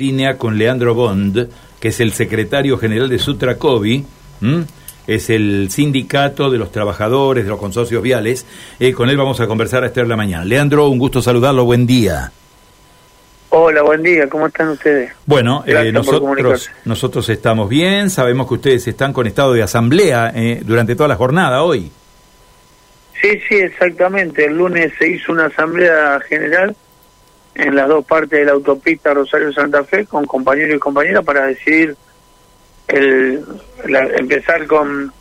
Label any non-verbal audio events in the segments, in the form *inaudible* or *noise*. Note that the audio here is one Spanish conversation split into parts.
línea con Leandro Bond, que es el secretario general de Sutracovi, es el sindicato de los trabajadores de los consorcios viales. Eh, con él vamos a conversar a esta la mañana. Leandro, un gusto saludarlo, buen día. Hola, buen día, ¿cómo están ustedes? Bueno, eh, nosotros, nosotros estamos bien, sabemos que ustedes están con estado de asamblea eh, durante toda la jornada hoy. Sí, sí, exactamente. El lunes se hizo una asamblea general en las dos partes de la autopista Rosario-Santa Fe con compañeros y compañeras para decidir el empezar con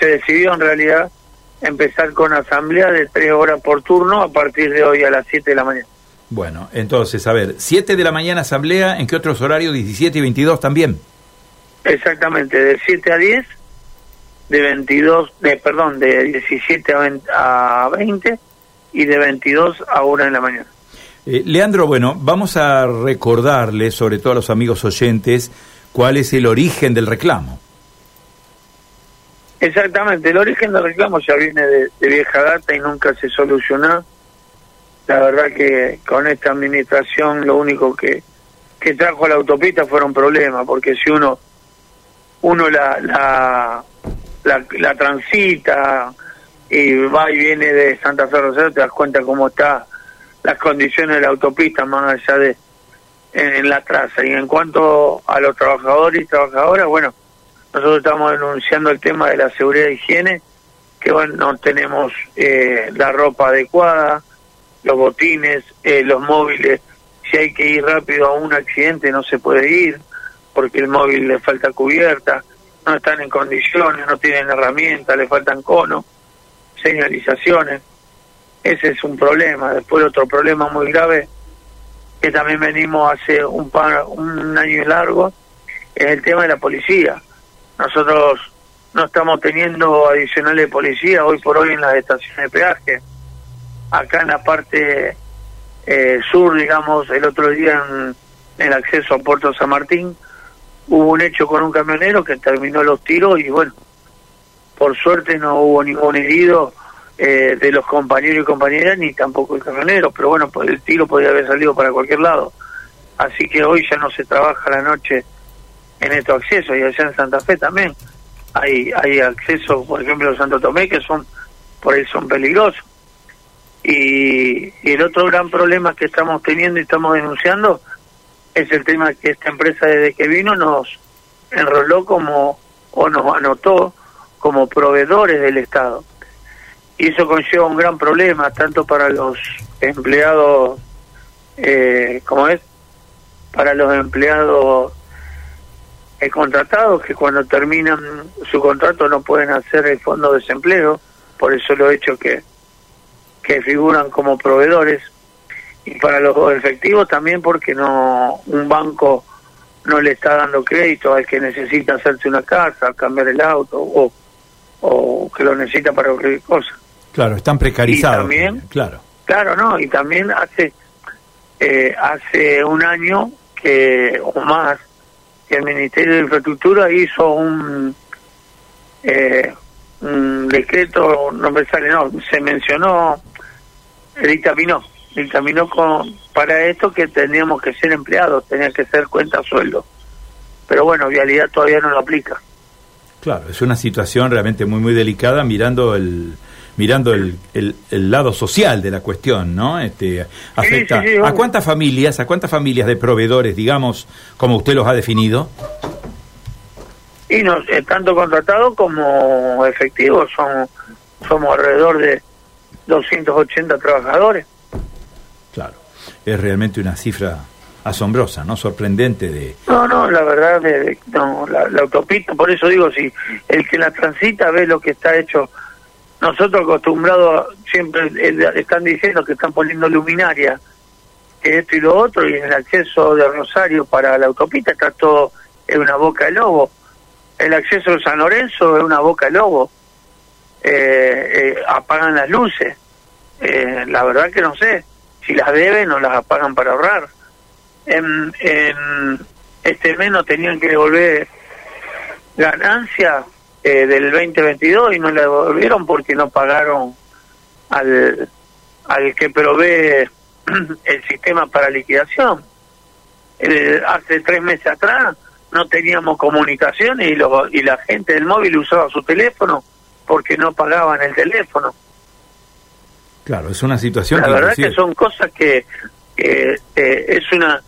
se decidió en realidad empezar con asamblea de tres horas por turno a partir de hoy a las 7 de la mañana. Bueno, entonces, a ver, 7 de la mañana asamblea, ¿en qué otros horarios? 17 y 22 también. Exactamente, de 7 a 10, de 22, de perdón, de 17 a 20, y de 22 a 1 de la mañana. Eh, Leandro, bueno, vamos a recordarle, sobre todo a los amigos oyentes, cuál es el origen del reclamo. Exactamente, el origen del reclamo ya viene de, vieja data y nunca se solucionó. La verdad que con esta administración lo único que, que trajo a la autopista fueron problemas, porque si uno uno la, la, la, transita y va y viene de Santa Fe Rosario, te das cuenta cómo está las condiciones de la autopista más allá de en, la traza. Y en cuanto a los trabajadores y trabajadoras, bueno, nosotros estamos denunciando el tema de la seguridad e higiene, que bueno, no tenemos eh, la ropa adecuada, los botines, eh, los móviles, si hay que ir rápido a un accidente no se puede ir, porque el móvil le falta cubierta, no están en condiciones, no tienen herramientas, le faltan conos, señalizaciones ese es un problema. Después otro problema muy grave que también venimos hace un, par, un año y largo es el tema de la policía. Nosotros no estamos teniendo adicionales de policía hoy por hoy en las estaciones de peaje. Acá en la parte eh, sur, digamos, el otro día en, en el acceso a Puerto San Martín, hubo un hecho con un camionero que terminó los tiros y bueno, por suerte no hubo ningún herido eh, de los compañeros y compañeras, ni tampoco el camionero, pero bueno, pues el tiro podía haber salido para cualquier lado. Así que hoy ya no se trabaja la noche en estos accesos, y allá en Santa Fe también hay, hay accesos, por ejemplo, en Santo Tomé, que son, por ahí son peligrosos. Y, y el otro gran problema que estamos teniendo y estamos denunciando es el tema que esta empresa desde que vino nos enroló como, o nos anotó como proveedores del Estado y eso conlleva un gran problema tanto para los empleados eh, como es para los empleados eh, contratados que cuando terminan su contrato no pueden hacer el fondo de desempleo. Por eso lo he hecho que que figuran como proveedores. Y para los efectivos también porque no un banco no le está dando crédito al que necesita hacerse una casa, cambiar el auto o, o que lo necesita para cualquier cosa. Claro, están precarizados. también, claro. Claro, no, y también hace eh, hace un año que o más que el Ministerio de Infraestructura hizo un eh, un decreto, no me sale, no, se mencionó, dictaminó, dictaminó con, para esto que teníamos que ser empleados, tenía que ser cuenta sueldo. Pero bueno, Vialidad todavía no lo aplica. Claro, es una situación realmente muy, muy delicada mirando el, mirando el, el, lado social de la cuestión, ¿no? Este, afecta a cuántas familias, a cuántas familias de proveedores, digamos, como usted los ha definido. Y no, eh, tanto contratados como efectivos, son, somos alrededor de 280 trabajadores. Claro, es realmente una cifra asombrosa, ¿no? Sorprendente de... No, no, la verdad, de, no, la, la, autopista, por eso digo, si el que la transita ve lo que está hecho nosotros acostumbrados siempre eh, están diciendo que están poniendo luminaria, que esto y lo otro, y en el acceso de Rosario para la autopista está todo en una boca de lobo. El acceso de San Lorenzo es una boca de lobo. Eh, eh, apagan las luces. la verdad que no sé si las deben o las apagan para ahorrar. En, en este mes no tenían que devolver ganancia eh, del 2022 y no la devolvieron porque no pagaron al, al que provee *clears throat* el sistema para liquidación. hace tres meses atrás no teníamos comunicación y, y la gente del móvil usaba su teléfono porque no pagaban el teléfono. Claro, es una situación. La verdad que son cosas que, eh, es una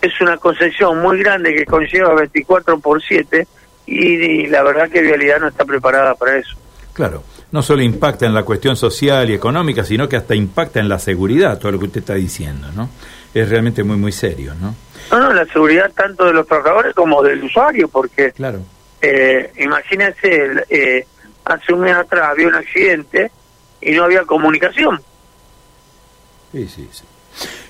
es una concesión muy grande que conlleva 24 por 7 y, la verdad que Vialidad no está preparada para eso. Claro, no solo impacta en la cuestión social y económica, sino que hasta impacta en la seguridad, todo lo que usted está diciendo, ¿no? Es realmente muy, muy serio, ¿no? No, no, la seguridad tanto de los trabajadores como del usuario, porque claro. eh, imagínense, eh, hace un mes atrás había un accidente y no había comunicación. Sí, sí, sí.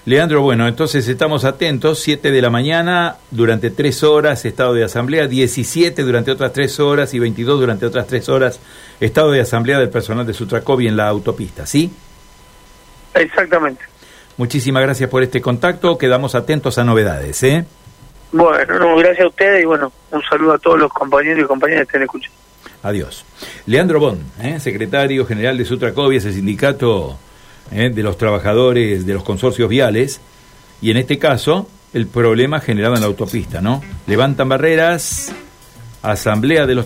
Leandro, bueno, entonces estamos atentos, 7 de la mañana durante 3 horas, estado de asamblea, 17 durante otras 3 horas y 22 durante otras 3 horas, estado de asamblea del personal de Sutracovi en la autopista, ¿sí? Exactamente. Muchísimas gracias por este contacto, quedamos atentos a novedades, ¿eh? Bueno, gracias a ustedes y bueno, un saludo a todos los compañeros y compañeras que estén escuchando. Adiós. Leandro Bond, ¿eh? secretario general de Sutracovi, ese sindicato ¿eh? de los trabajadores de los consorcios viales, y en este caso el problema generado en la autopista, ¿no? Levantan barreras, asamblea de los